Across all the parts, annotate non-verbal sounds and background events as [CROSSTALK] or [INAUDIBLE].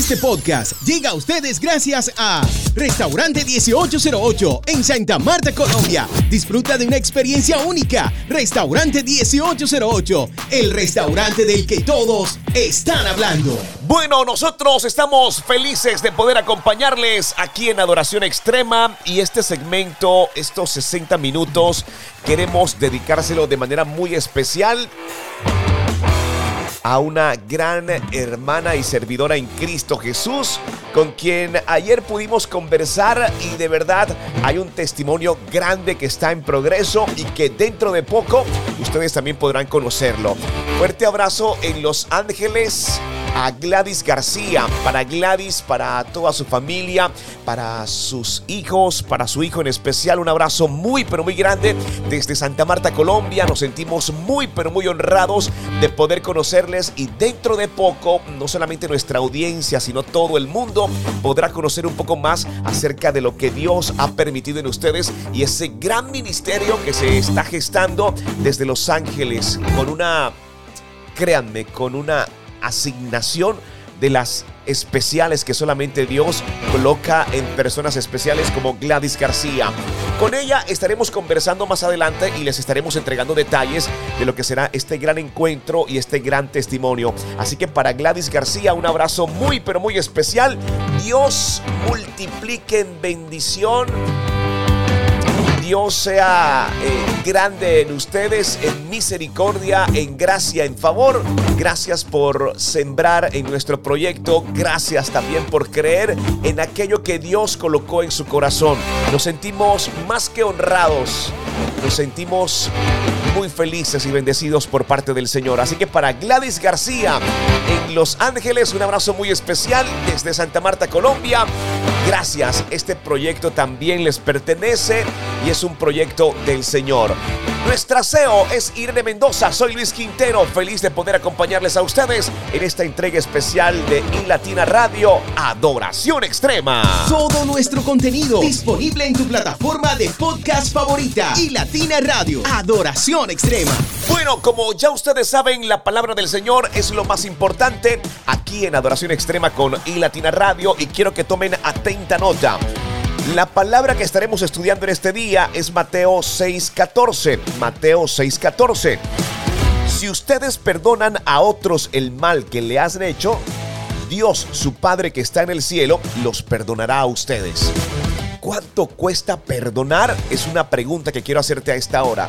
Este podcast llega a ustedes gracias a Restaurante 1808 en Santa Marta, Colombia. Disfruta de una experiencia única. Restaurante 1808, el restaurante del que todos están hablando. Bueno, nosotros estamos felices de poder acompañarles aquí en Adoración Extrema y este segmento, estos 60 minutos, queremos dedicárselo de manera muy especial a una gran hermana y servidora en Cristo Jesús, con quien ayer pudimos conversar y de verdad hay un testimonio grande que está en progreso y que dentro de poco ustedes también podrán conocerlo. Fuerte abrazo en Los Ángeles a Gladys García, para Gladys, para toda su familia, para sus hijos, para su hijo en especial. Un abrazo muy, pero muy grande desde Santa Marta, Colombia. Nos sentimos muy, pero muy honrados de poder y dentro de poco, no solamente nuestra audiencia, sino todo el mundo podrá conocer un poco más acerca de lo que Dios ha permitido en ustedes y ese gran ministerio que se está gestando desde Los Ángeles. Con una, créanme, con una asignación de las especiales que solamente Dios coloca en personas especiales como Gladys García. Con ella estaremos conversando más adelante y les estaremos entregando detalles de lo que será este gran encuentro y este gran testimonio. Así que para Gladys García un abrazo muy pero muy especial. Dios multiplique en bendición Dios sea eh, grande en ustedes, en misericordia, en gracia, en favor. Gracias por sembrar en nuestro proyecto. Gracias también por creer en aquello que Dios colocó en su corazón. Nos sentimos más que honrados. Nos sentimos muy felices y bendecidos por parte del Señor. Así que para Gladys García en Los Ángeles, un abrazo muy especial desde Santa Marta, Colombia. Gracias, este proyecto también les pertenece y es un proyecto del Señor. Nuestra CEO es Irene Mendoza, soy Luis Quintero, feliz de poder acompañarles a ustedes en esta entrega especial de iLatina Radio Adoración Extrema. Todo nuestro contenido disponible en tu plataforma de podcast favorita. iLatina Radio Adoración Extrema. Bueno, como ya ustedes saben, la palabra del Señor es lo más importante aquí en Adoración Extrema con iLatina Radio y quiero que tomen atenta nota. La palabra que estaremos estudiando en este día es Mateo 6:14. Mateo 6:14. Si ustedes perdonan a otros el mal que le han hecho, Dios, su Padre que está en el cielo, los perdonará a ustedes. ¿Cuánto cuesta perdonar? Es una pregunta que quiero hacerte a esta hora.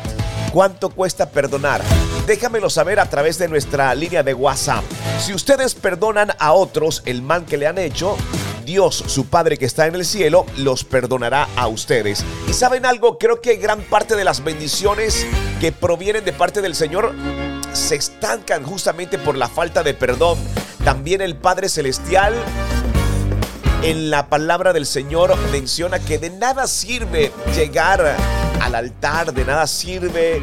¿Cuánto cuesta perdonar? Déjamelo saber a través de nuestra línea de WhatsApp. Si ustedes perdonan a otros el mal que le han hecho, Dios, su Padre que está en el cielo, los perdonará a ustedes. Y saben algo, creo que gran parte de las bendiciones que provienen de parte del Señor se estancan justamente por la falta de perdón. También el Padre Celestial en la palabra del Señor menciona que de nada sirve llegar al altar, de nada sirve eh,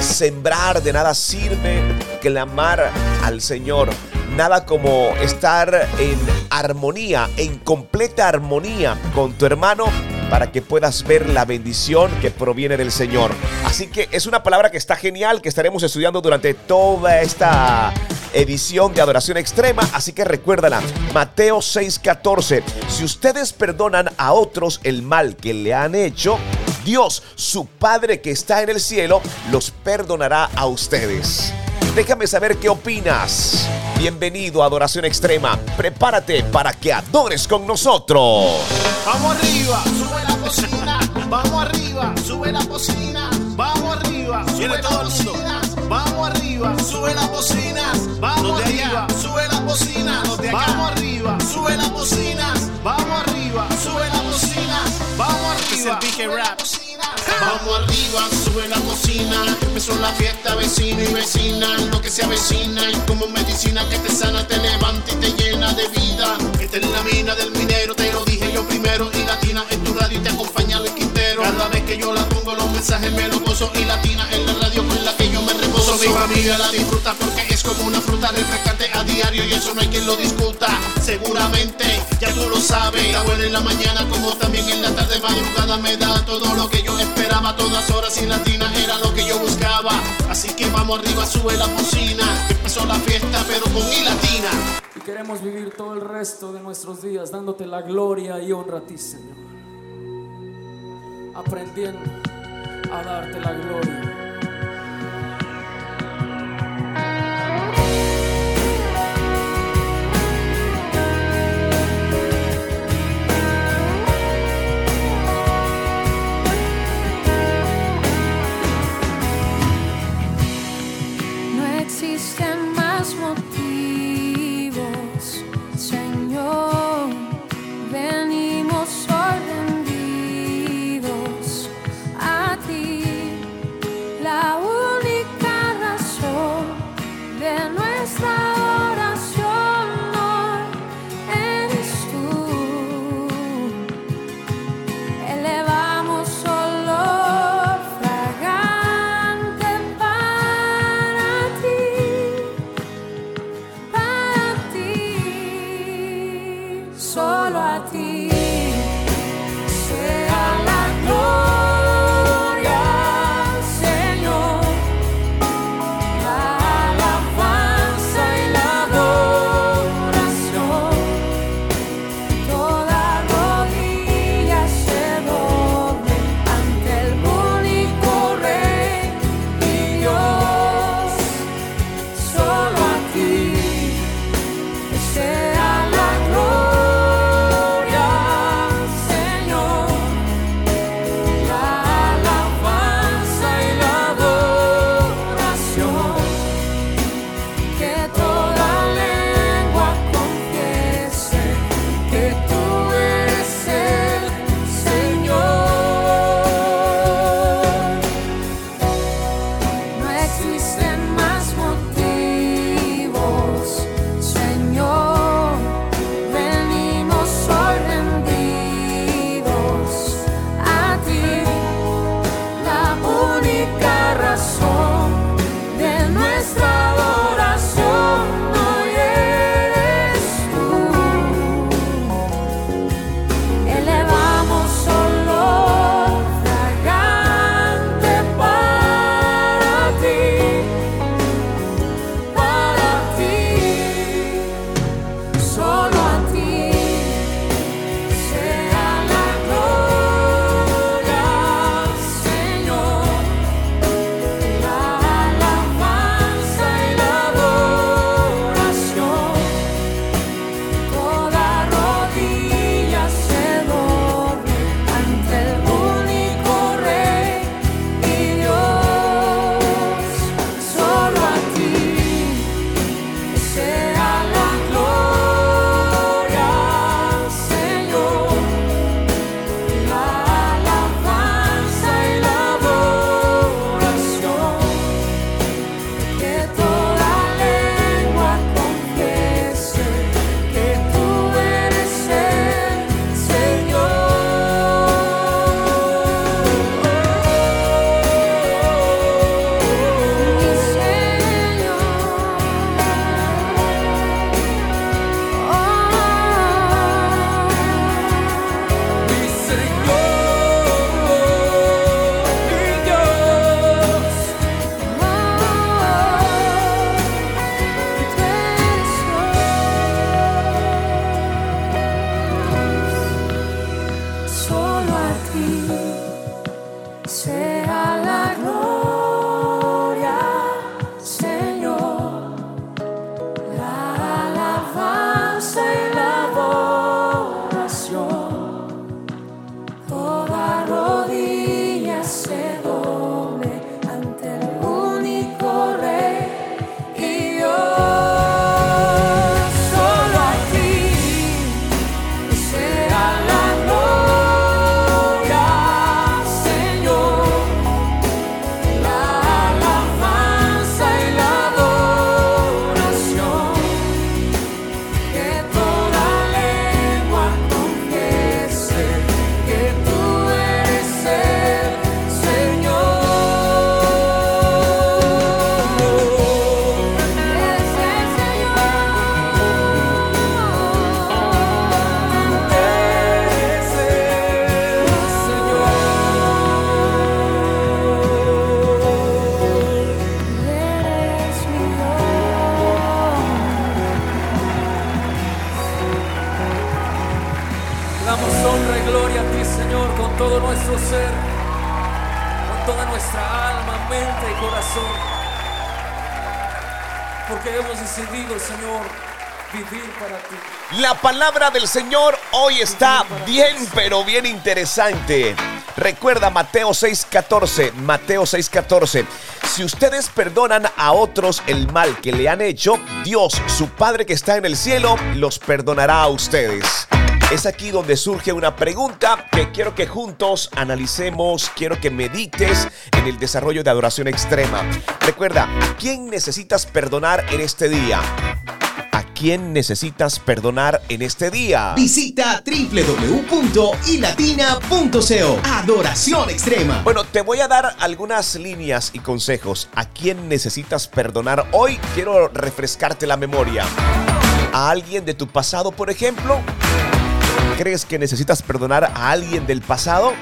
sembrar, de nada sirve clamar al Señor nada como estar en armonía, en completa armonía con tu hermano para que puedas ver la bendición que proviene del Señor. Así que es una palabra que está genial, que estaremos estudiando durante toda esta edición de Adoración Extrema, así que recuérdala, Mateo 6:14, si ustedes perdonan a otros el mal que le han hecho, Dios, su Padre que está en el cielo, los perdonará a ustedes. Déjame saber qué opinas. Bienvenido a Adoración Extrema. Prepárate para que adores con nosotros. Vamos arriba, sube la cocina. Vamos arriba, sube la cocina. Vamos arriba, sube la cocina. Vamos arriba, sube la cocina. Vamos arriba, sube la cocina. Vamos arriba, sube la cocina. Vamos arriba, sube la cocina. Vamos arriba. Vamos arriba, sube la cocina. Empezó la fiesta, vecino y vecina. Lo que se avecina y como medicina que te sana, te levanta y te llena de vida. Esta es la mina del minero, te lo dije yo primero. Y latina en tu radio y te acompaña el Quintero. Cada vez que yo la pongo, los mensajes me lo gozo. Y latina en la radio con la Mi familia la disfruta porque es como una fruta refrescante a diario y eso no hay quien lo discuta. Seguramente ya tú lo sabes. Está buena en la mañana como también en la tarde madrugada me da todo lo que yo esperaba. Todas horas y latina era lo que yo buscaba. Así que vamos arriba, sube la cocina. Empezó la fiesta pero con mi latina. queremos vivir todo el resto de nuestros días dándote la gloria y honra a ti, Señor. Aprendiendo a darte la gloria. No palabra del Señor hoy está bien, pero bien interesante. Recuerda Mateo 6:14, Mateo 6:14. Si ustedes perdonan a otros el mal que le han hecho, Dios, su Padre que está en el cielo, los perdonará a ustedes. Es aquí donde surge una pregunta que quiero que juntos analicemos, quiero que medites en el desarrollo de adoración extrema. Recuerda, ¿a quién necesitas perdonar en este día? ¿A quién necesitas perdonar en este día? Visita www.ilatina.co. Adoración extrema. Bueno, te voy a dar algunas líneas y consejos. ¿A quién necesitas perdonar hoy? Quiero refrescarte la memoria. ¿A alguien de tu pasado, por ejemplo? ¿Crees que necesitas perdonar a alguien del pasado?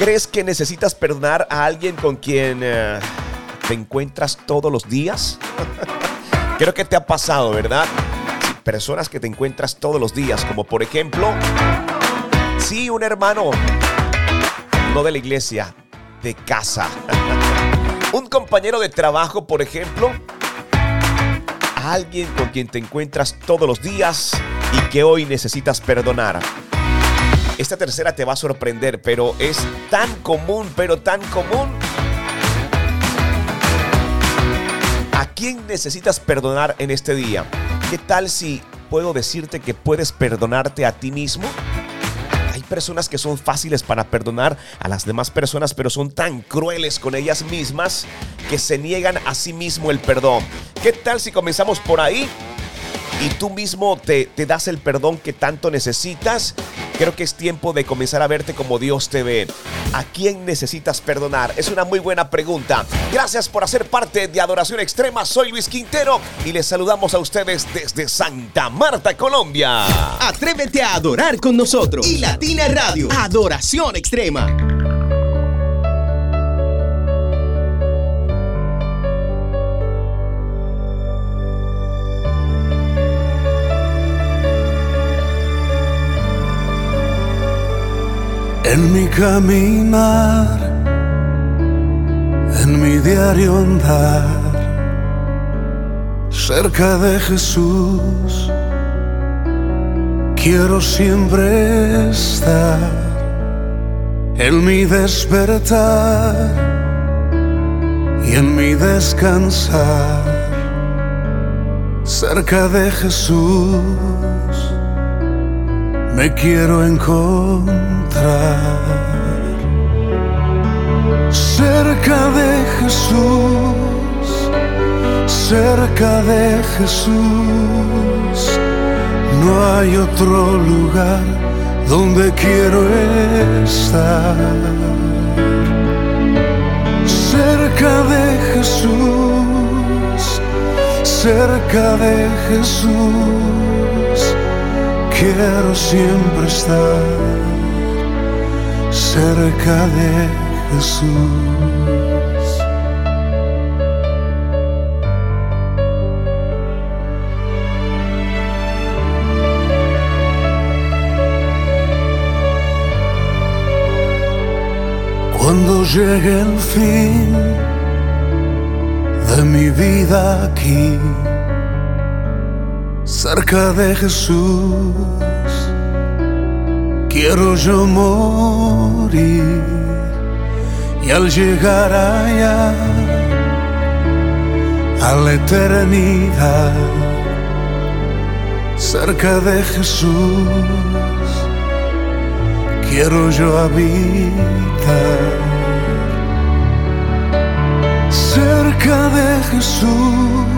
¿Crees que necesitas perdonar a alguien con quien eh, te encuentras todos los días? [LAUGHS] Creo que te ha pasado, ¿verdad? Personas que te encuentras todos los días, como por ejemplo, sí, un hermano, no de la iglesia, de casa. [LAUGHS] un compañero de trabajo, por ejemplo, alguien con quien te encuentras todos los días y que hoy necesitas perdonar. Esta tercera te va a sorprender, pero es tan común, pero tan común. Quién necesitas perdonar en este día? ¿Qué tal si puedo decirte que puedes perdonarte a ti mismo? Hay personas que son fáciles para perdonar a las demás personas, pero son tan crueles con ellas mismas que se niegan a sí mismo el perdón. ¿Qué tal si comenzamos por ahí? Y tú mismo te, te, das el perdón que tanto necesitas, creo que es tiempo de comenzar a verte como Dios te ve. ¿A quién necesitas perdonar? Es una muy buena pregunta. Gracias por hacer parte de Adoración Extrema. Soy Luis Quintero y les saludamos a ustedes desde Santa Marta, Colombia. Atrévete a adorar con nosotros. Y Latina Radio. Adoración Extrema. En mi caminar, en mi diario andar, cerca de Jesús, quiero siempre estar. En mi despertar y en mi descansar, cerca de Jesús me quiero encontrar cerca de Jesús, cerca de Jesús. No hay otro lugar donde quiero estar. Cerca de Jesús, cerca de Jesús quiero siempre estar cerca de Jesús. Cuando llegue el fin de mi vida aquí, cerca de Jesús, quiero yo morir y al llegar allá a la eternidad, cerca de Jesús, quiero yo habitar. Cerca de Jesús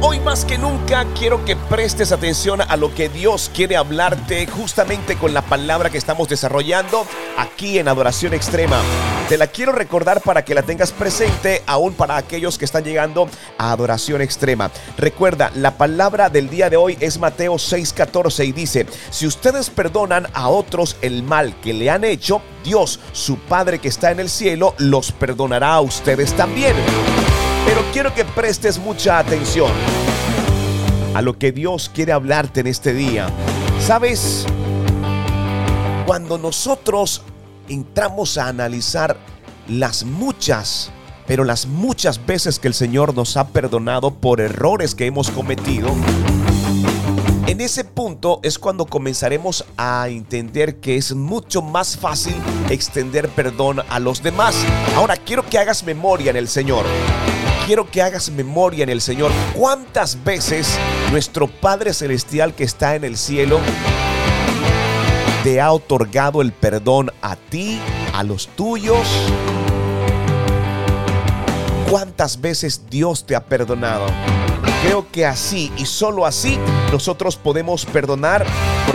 Hoy más que nunca quiero que prestes atención a lo que Dios quiere hablarte justamente con la palabra que estamos desarrollando aquí en Adoración Extrema. Te la quiero recordar para que la tengas presente aún para aquellos que están llegando a Adoración Extrema. Recuerda, la palabra del día de hoy es Mateo 6:14 y dice, si ustedes perdonan a otros el mal que le han hecho, Dios, su Padre que está en el cielo, los perdonará a ustedes también. Pero quiero que prestes mucha atención a lo que Dios quiere hablarte en este día. ¿Sabes? Cuando nosotros entramos a analizar las muchas, pero las muchas veces que el Señor nos ha perdonado por errores que hemos cometido, en ese punto es cuando comenzaremos a entender que es mucho más fácil extender perdón a los demás. Ahora quiero que hagas memoria en el Señor quiero que hagas memoria en el Señor. ¿Cuántas veces nuestro Padre Celestial que está en el cielo te ha otorgado el perdón a ti, a los tuyos? ¿Cuántas veces Dios te ha perdonado? Creo que así y solo así nosotros podemos perdonar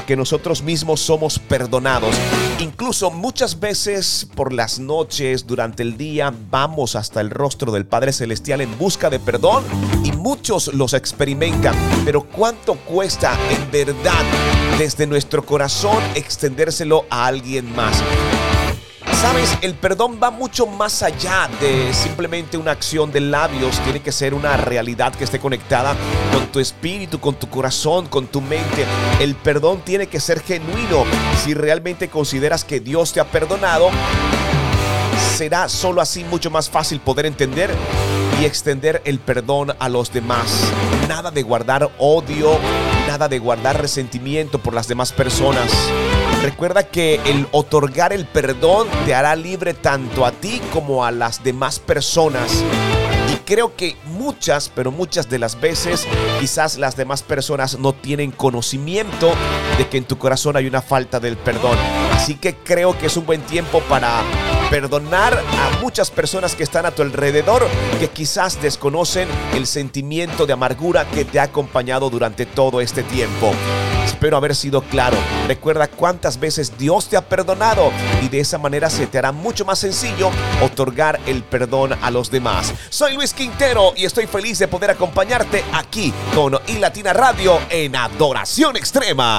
porque nosotros mismos somos perdonados. Incluso muchas veces por las noches, durante el día, vamos hasta el rostro del Padre Celestial en busca de perdón y muchos los experimentan. Pero ¿cuánto cuesta en verdad desde nuestro corazón extendérselo a alguien más? Sabes, el perdón va mucho más allá de simplemente una acción de labios. Tiene que ser una realidad que esté conectada con tu espíritu, con tu corazón, con tu mente. El perdón tiene que ser genuino. Si realmente consideras que Dios te ha perdonado, será solo así mucho más fácil poder entender y extender el perdón a los demás. Nada de guardar odio, nada de guardar resentimiento por las demás personas. Recuerda que el otorgar el perdón te hará libre tanto a ti como a las demás personas. Y creo que muchas, pero muchas de las veces quizás las demás personas no tienen conocimiento de que en tu corazón hay una falta del perdón. Así que creo que es un buen tiempo para perdonar a muchas personas que están a tu alrededor que quizás desconocen el sentimiento de amargura que te ha acompañado durante todo este tiempo. Espero haber sido claro. Recuerda cuántas veces Dios te ha perdonado y de esa manera se te hará mucho más sencillo otorgar el perdón a los demás. Soy Luis Quintero y estoy feliz de poder acompañarte aquí con iLatina Radio en Adoración Extrema.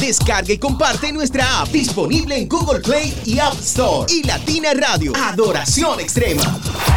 Descarga y comparte nuestra app disponible en Google Play y App Store. Y Latina Radio, Adoración Extrema.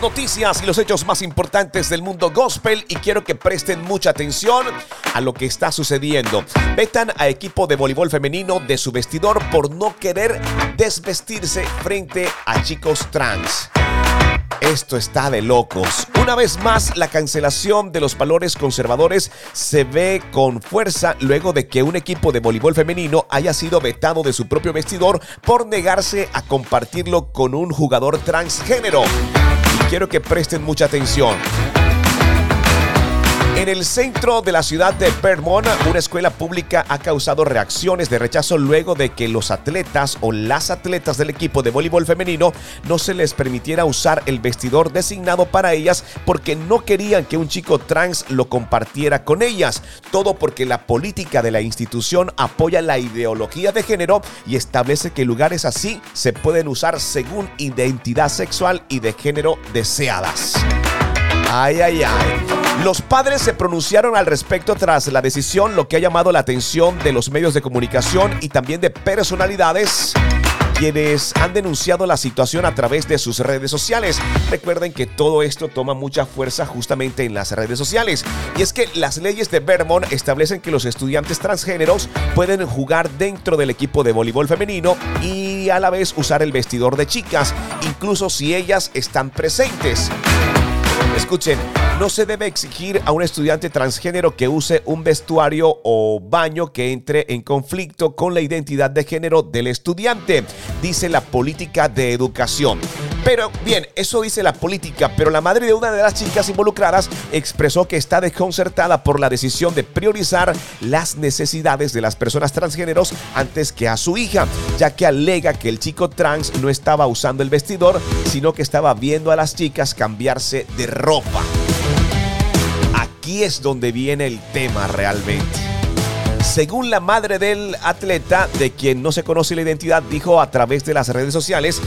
Noticias y los hechos más importantes del mundo gospel y quiero que presten mucha atención a lo que está sucediendo. Vetan a equipo de voleibol femenino de su vestidor por no querer desvestirse frente a chicos trans. Esto está de locos. Una vez más, la cancelación de los valores conservadores se ve con fuerza luego de que un equipo de voleibol femenino haya sido vetado de su propio vestidor por negarse a compartirlo con un jugador transgénero. Y quiero que presten mucha atención. En el centro de la ciudad de Vermont, una escuela pública ha causado reacciones de rechazo luego de que los atletas o las atletas del equipo de voleibol femenino no se les permitiera usar el vestidor designado para ellas porque no querían que un chico trans lo compartiera con ellas. Todo porque la política de la institución apoya la ideología de género y establece que lugares así se pueden usar según identidad sexual y de género deseadas. Ay, ay, ay. Los padres se pronunciaron al respecto tras la decisión, lo que ha llamado la atención de los medios de comunicación y también de personalidades quienes han denunciado la situación a través de sus redes sociales. Recuerden que todo esto toma mucha fuerza justamente en las redes sociales. Y es que las leyes de Vermont establecen que los estudiantes transgéneros pueden jugar dentro del equipo de voleibol femenino y a la vez usar el vestidor de chicas, incluso si ellas están presentes. Escuchen, no se debe exigir a un estudiante transgénero que use un vestuario o baño que entre en conflicto con la identidad de género del estudiante, dice la política de educación. Pero bien, eso dice la política, pero la madre de una de las chicas involucradas expresó que está desconcertada por la decisión de priorizar las necesidades de las personas transgéneros antes que a su hija, ya que alega que el chico trans no estaba usando el vestidor, sino que estaba viendo a las chicas cambiarse de ropa. Aquí es donde viene el tema realmente. Según la madre del atleta, de quien no se conoce la identidad, dijo a través de las redes sociales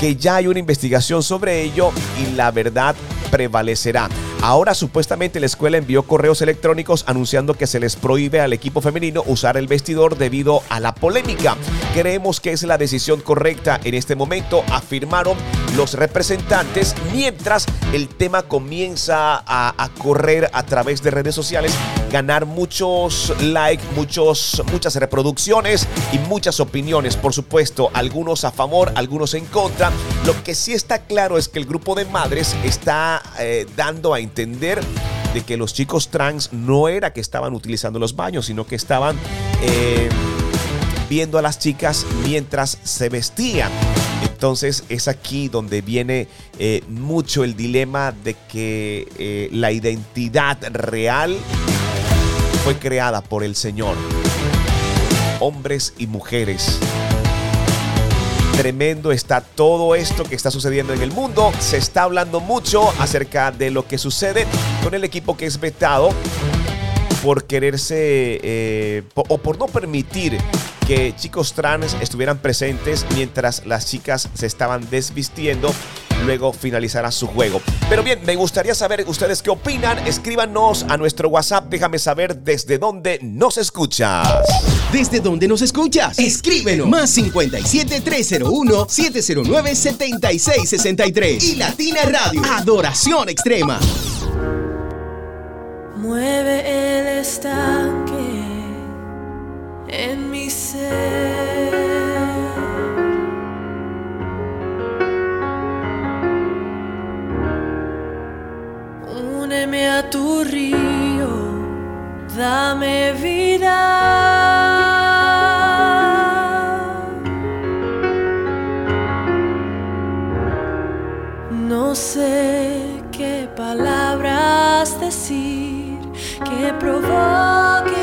que ya hay una investigación sobre ello y la verdad prevalecerá. Ahora supuestamente la escuela envió correos electrónicos anunciando que se les prohíbe al equipo femenino usar el vestidor debido a la polémica. Creemos que es la decisión correcta en este momento, afirmaron los representantes, mientras el tema comienza a, correr a través de redes sociales, ganar muchos likes, muchos, muchas reproducciones y muchas opiniones, por supuesto, algunos a favor, algunos en contra. Lo que sí está claro es que el grupo de madres está eh, dando a entender de que los chicos trans no era que estaban utilizando los baños, sino que estaban eh, viendo a las chicas mientras se vestían. Entonces es aquí donde viene eh, mucho el dilema de que eh, la identidad real fue creada por el Señor. Hombres y mujeres. Tremendo está todo esto que está sucediendo en el mundo. Se está hablando mucho acerca de lo que sucede con el equipo que es vetado por quererse eh, o por no permitir que chicos trans estuvieran presentes mientras las chicas se estaban desvistiendo. Luego finalizará su juego. Pero bien, me gustaría saber ustedes qué opinan. Escríbanos a nuestro WhatsApp. Déjame saber desde dónde nos escuchas. ¿Desde dónde nos escuchas? Escríbenos. Más 57 301 709 7663. Y Latina Radio. Adoración extrema. Mueve el estanque en mi ser. Úneme a tu río, dame vida. sé qué palabras decir que provoque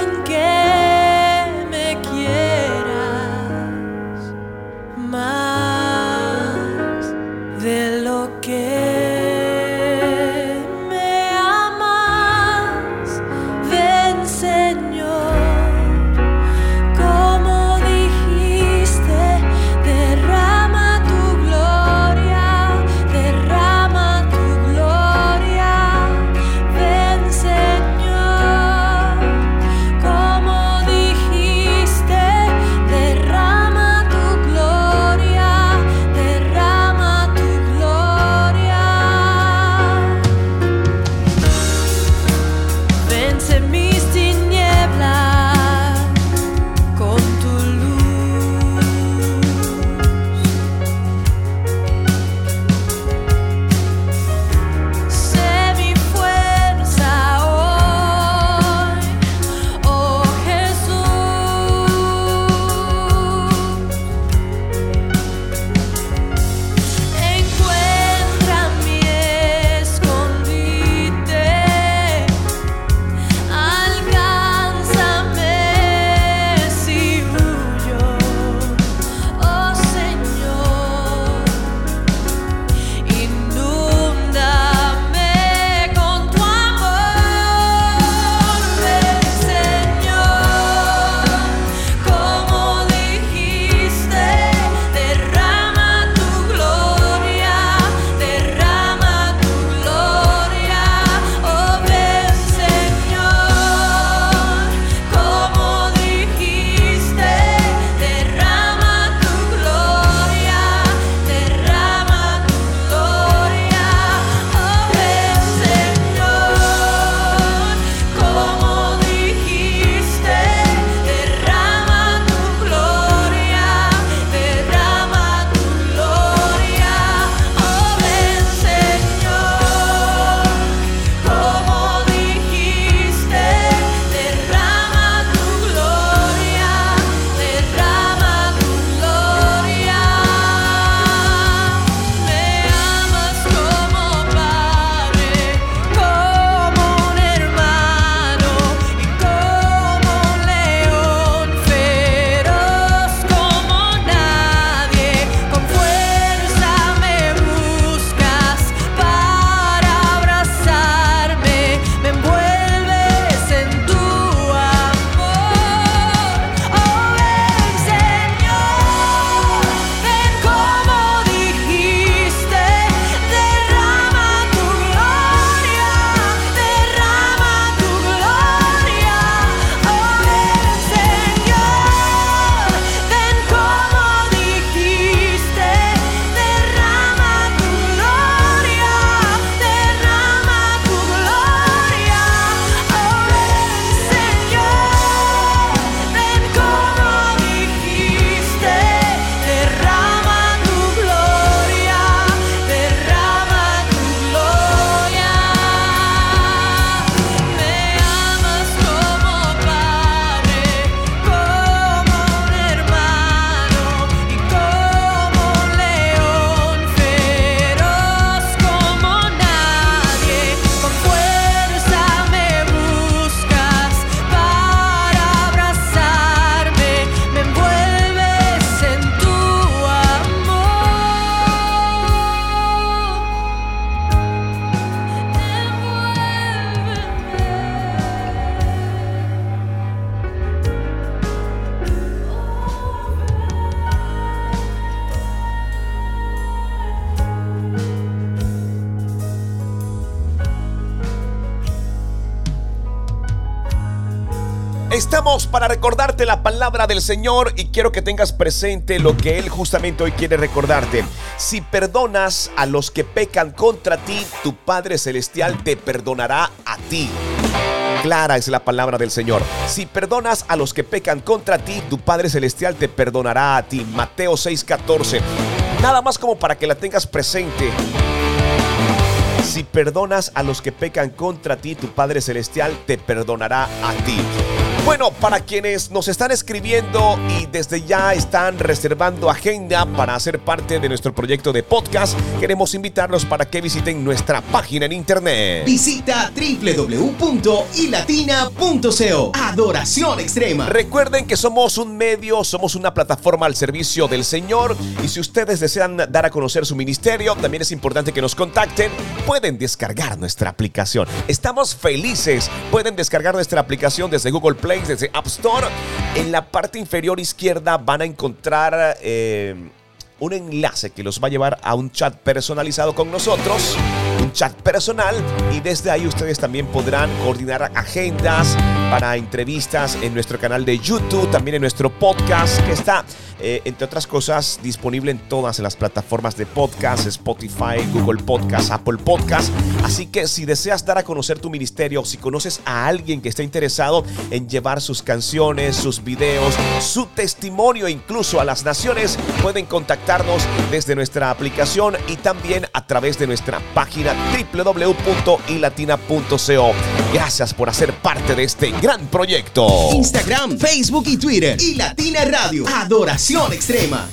Estamos para recordarte la palabra del Señor y quiero que tengas presente lo que Él justamente hoy quiere recordarte. Si perdonas a los que pecan contra ti, tu Padre Celestial te perdonará a ti. Clara es la palabra del Señor. Si perdonas a los que pecan contra ti, tu Padre Celestial te perdonará a ti. Mateo 6:14. Nada más como para que la tengas presente. Si perdonas a los que pecan contra ti, tu Padre Celestial te perdonará a ti. Bueno, para quienes nos están escribiendo y desde ya están reservando agenda para ser parte de nuestro proyecto de podcast, queremos invitarlos para que visiten nuestra página en internet. Visita www.ilatina.co. Adoración extrema. Recuerden que somos un medio, somos una plataforma al servicio del Señor y si ustedes desean dar a conocer su ministerio, también es importante que nos contacten. Pueden descargar nuestra aplicación. Estamos felices. Pueden descargar nuestra aplicación desde Google Play, desde App Store. En la parte inferior izquierda van a encontrar eh, un enlace que los va a llevar a un chat personalizado con nosotros. Chat personal y desde ahí ustedes también podrán coordinar agendas para entrevistas en nuestro canal de YouTube, también en nuestro podcast que está, eh, entre otras cosas, disponible en todas las plataformas de podcast, Spotify, Google Podcast, Apple Podcast. Así que si deseas dar a conocer tu ministerio, si conoces a alguien que esté interesado en llevar sus canciones, sus videos, su testimonio incluso a las naciones, pueden contactarnos desde nuestra aplicación y también a través de nuestra página www.ilatina.co. Gracias por hacer parte de este gran proyecto. Instagram, Facebook y Twitter. Y Latina Radio. Adoración extrema.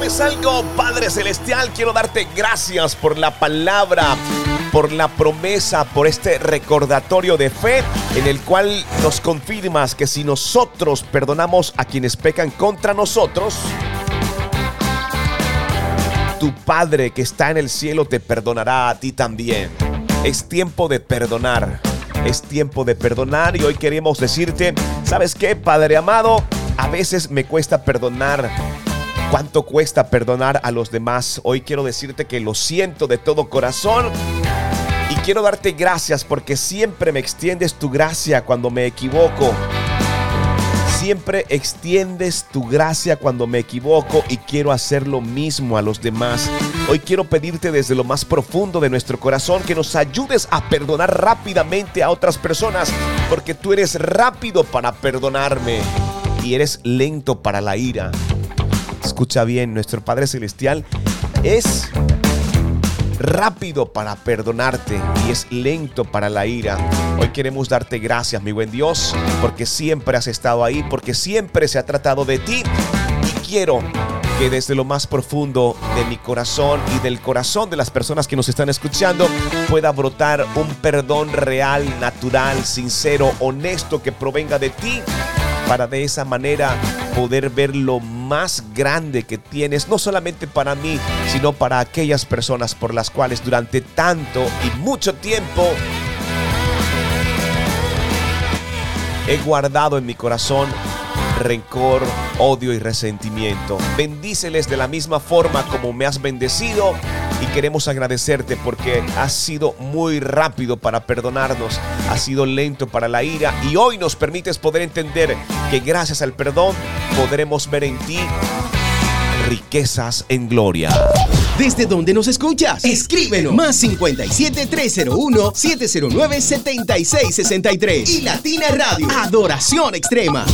¿Sabes algo, Padre Celestial? Quiero darte gracias por la palabra, por la promesa, por este recordatorio de fe en el cual nos confirmas que si nosotros perdonamos a quienes pecan contra nosotros, tu Padre que está en el cielo te perdonará a ti también. Es tiempo de perdonar. Es tiempo de perdonar y hoy queremos decirte, ¿sabes qué, Padre amado? A veces me cuesta perdonar. ¿Cuánto cuesta perdonar a los demás? Hoy quiero decirte que lo siento de todo corazón. Y quiero darte gracias porque siempre me extiendes tu gracia cuando me equivoco. Siempre extiendes tu gracia cuando me equivoco y quiero hacer lo mismo a los demás. Hoy quiero pedirte desde lo más profundo de nuestro corazón que nos ayudes a perdonar rápidamente a otras personas, porque tú eres rápido para perdonarme y eres lento para la ira. Escucha bien, nuestro Padre Celestial es rápido para perdonarte y es lento para la ira. Hoy queremos darte gracias, mi buen Dios, porque siempre has estado ahí, porque siempre se ha tratado de ti y quiero que desde lo más profundo de mi corazón y del corazón de las personas que nos están escuchando pueda brotar un perdón real, natural, sincero, honesto que provenga de ti para de esa manera poder ver lo más grande que tienes, no solamente para mí, sino para aquellas personas por las cuales durante tanto y mucho tiempo he guardado en mi corazón rencor, odio y resentimiento. Bendíceles de la misma forma como me has bendecido y queremos agradecerte porque has sido muy rápido para perdonarnos, has sido lento para la ira y hoy nos permites poder entender que gracias al perdón podremos ver en ti riquezas en gloria. ¿Desde dónde nos escuchas? Escríbenos. Más 57 301 709 7663. Y Latina Radio. Adoración extrema.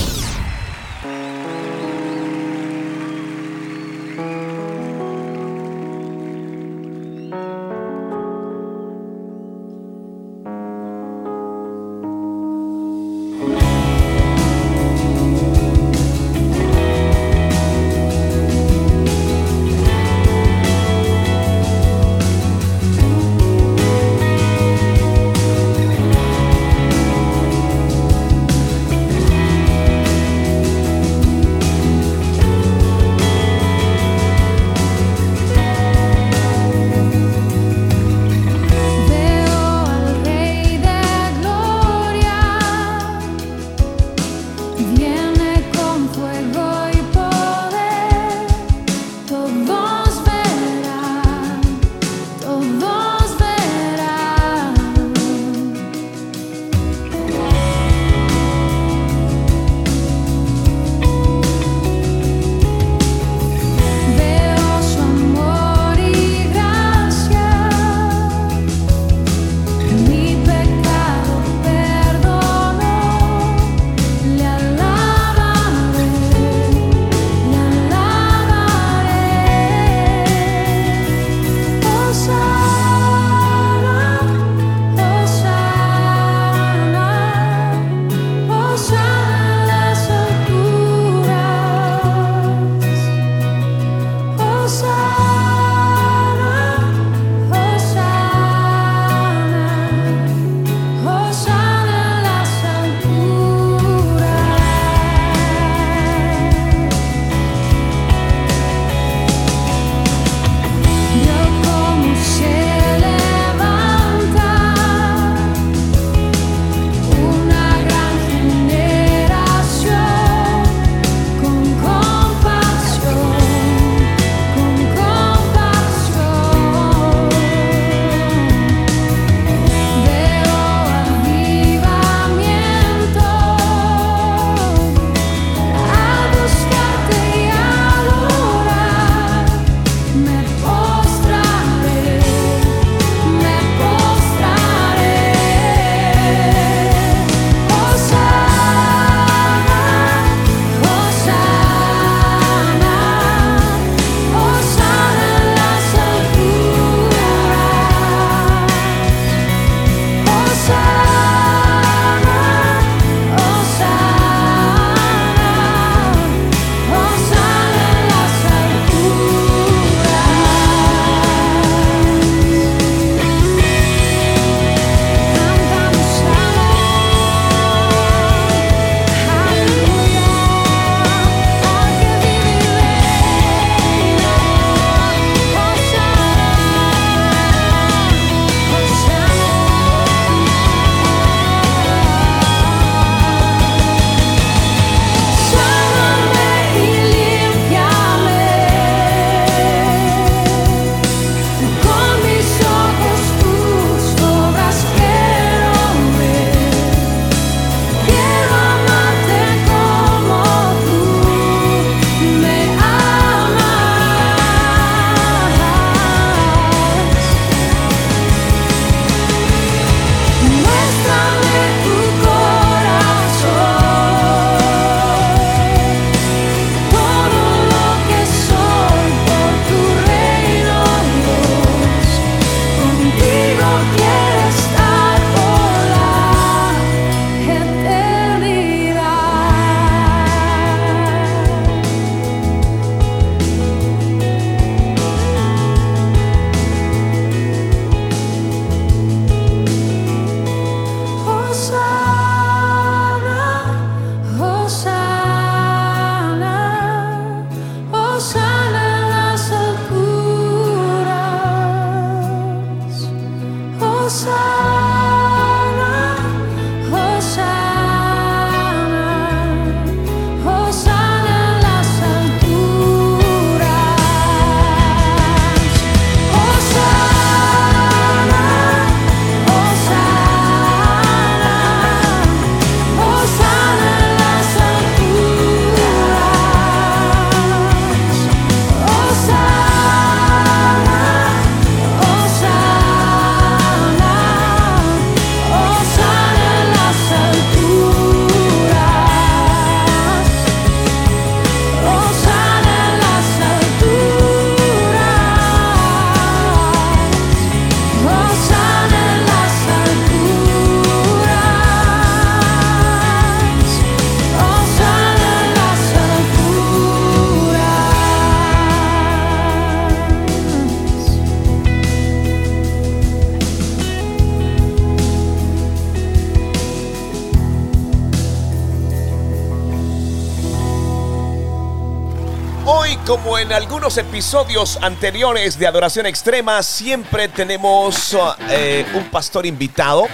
En algunos episodios anteriores de Adoración Extrema, siempre tenemos eh, un pastor invitado.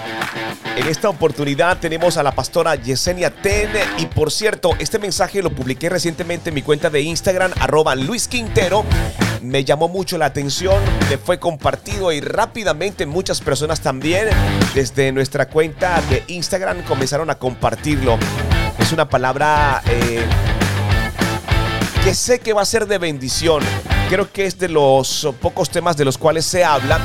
En esta oportunidad tenemos a la pastora Yesenia Ten. Y por cierto, este mensaje lo publiqué recientemente en mi cuenta de Instagram, arroba Luis Quintero. Me llamó mucho la atención, me fue compartido y rápidamente muchas personas también desde nuestra cuenta de Instagram comenzaron a compartirlo. Es una palabra... Eh, que sé que va a ser de bendición. Creo que es de los pocos temas de los cuales se habla,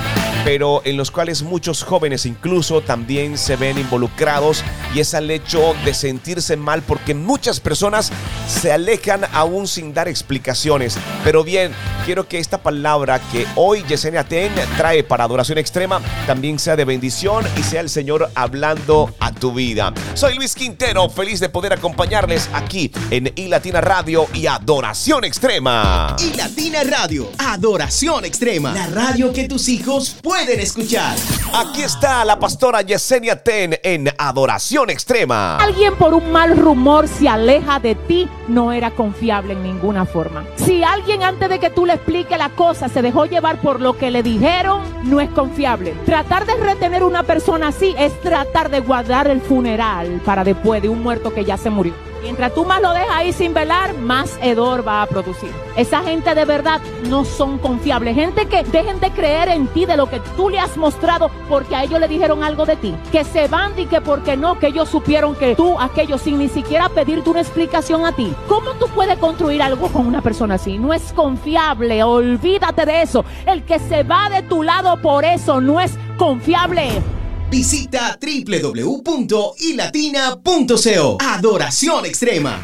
pero en los cuales muchos jóvenes incluso también se ven involucrados y es al hecho de sentirse mal porque muchas personas se alejan aún sin dar explicaciones. Pero bien, quiero que esta palabra que hoy Yesenia Ten trae para adoración extrema también sea de bendición y sea el Señor hablando a tu vida. Soy Luis Quintero, feliz de poder acompañarles aquí en iLatina Radio y Adoración Extrema. Y Latina Radio, Adoración Extrema, la radio que tus hijos pueden escuchar. Aquí está la pastora Yesenia Ten en Adoración Extrema. Alguien por un mal rumor se aleja de ti, no era confiable en ninguna forma. Si alguien antes de que tú le expliques la cosa se dejó llevar por lo que le dijeron, no es confiable. Tratar de retener una persona así es tratar de guardar el funeral para después de un muerto que ya se murió. Mientras tú más lo dejas ahí sin velar, más hedor va a producir. Esa gente de verdad no son confiables. Gente que dejen de creer en ti de lo que tú le has mostrado porque a ellos le dijeron algo de ti. Que se van y que porque no, que ellos supieron que tú, aquello, sin ni siquiera pedirte una explicación a ti. ¿Cómo tú puedes construir algo con una persona así? No es confiable. Olvídate de eso. El que se va de tu lado por eso no es confiable. Visita www.ilatina.co. Adoración Extrema.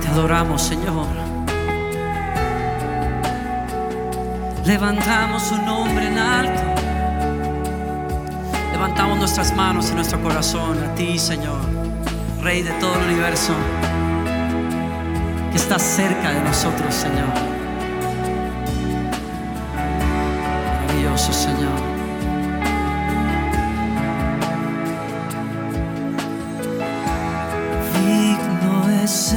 Te adoramos, Señor. Levantamos su nombre en alto. Levantamos nuestras manos y nuestro corazón a ti, Señor, Rey de todo el universo, que estás cerca de nosotros, Señor. Maravilloso, Señor. Digno es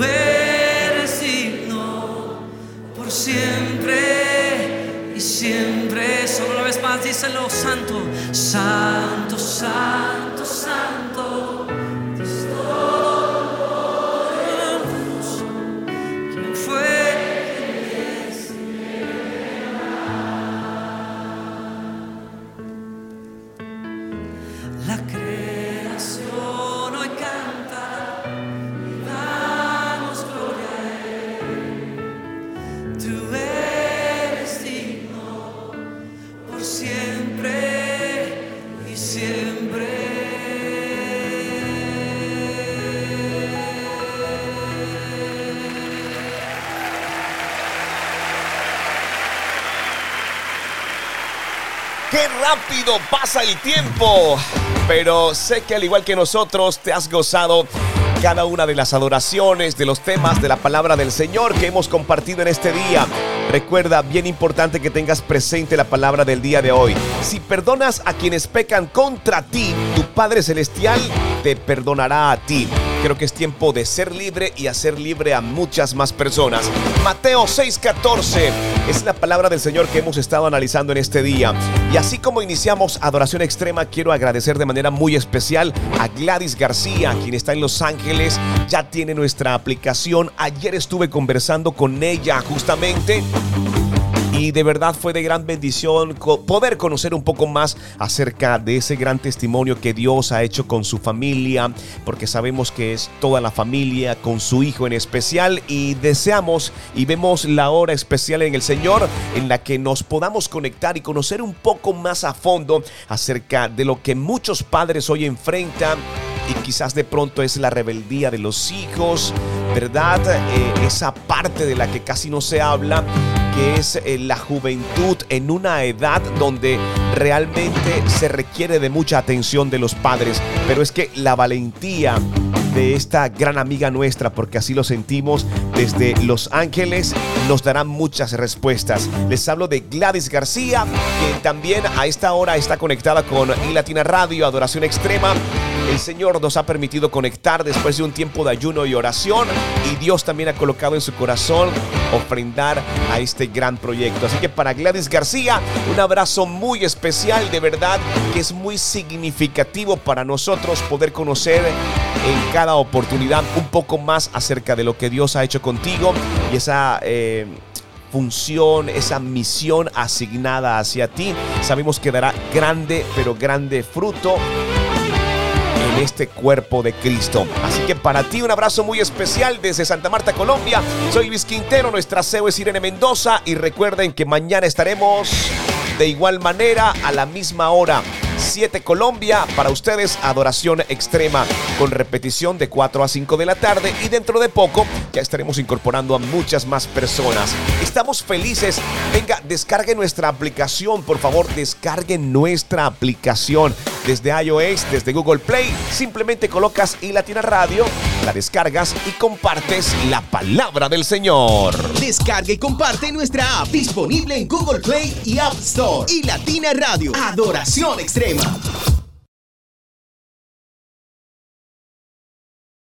Tú eres digno por siempre y siempre. Solo una vez más díselo, Santo, Santo, Santo, Santo. Rápido pasa el tiempo! Pero sé que al igual que nosotros te has gozado cada una de las adoraciones, de los temas de la palabra del Señor que hemos compartido en este día. Recuerda, bien importante que tengas presente la palabra del día de hoy. Si perdonas a quienes pecan contra ti, tu Padre Celestial te perdonará a ti. Creo que es tiempo de ser libre y hacer libre a muchas más personas. Mateo 6:14 es la palabra del Señor que hemos estado analizando en este día. Y así como iniciamos Adoración Extrema, quiero agradecer de manera muy especial a Gladys García, quien está en Los Ángeles. Ya tiene nuestra aplicación. Ayer estuve conversando con ella justamente. Y de verdad fue de gran bendición poder conocer un poco más acerca de ese gran testimonio que Dios ha hecho con su familia, porque sabemos que es toda la familia, con su hijo en especial, y deseamos y vemos la hora especial en el Señor en la que nos podamos conectar y conocer un poco más a fondo acerca de lo que muchos padres hoy enfrentan y quizás de pronto es la rebeldía de los hijos, ¿verdad? Eh, esa parte de la que casi no se habla, que es eh, la juventud en una edad donde realmente se requiere de mucha atención de los padres, pero es que la valentía de esta gran amiga nuestra, porque así lo sentimos desde Los Ángeles, nos dará muchas respuestas. Les hablo de Gladys García, quien también a esta hora está conectada con iLatina Radio, Adoración Extrema. El Señor nos ha permitido conectar después de un tiempo de ayuno y oración y Dios también ha colocado en su corazón ofrendar a este gran proyecto. Así que para Gladys García, un abrazo muy especial, de verdad que es muy significativo para nosotros poder conocer en cada oportunidad un poco más acerca de lo que Dios ha hecho contigo y esa... eh, función, esa misión asignada hacia ti, sabemos que dará grande, pero grande fruto en este cuerpo de Cristo. Así que para ti un abrazo muy especial desde Santa Marta, Colombia. Soy Luis Quintero, nuestra CEO es Irene Mendoza y recuerden que mañana estaremos de igual manera a la misma hora. 7 Colombia, para ustedes adoración extrema con repetición de 4 a 5 de la tarde y dentro de poco ya estaremos incorporando a muchas más personas. Estamos felices. Venga, descargue nuestra aplicación, por favor, descarguen nuestra aplicación desde iOS, desde Google Play. Simplemente colocas y Latina Radio, descargas y compartes la palabra del Señor. Descarga y comparte nuestra app disponible en Google Play y App Store. Y Latina Radio, Adoración Extrema.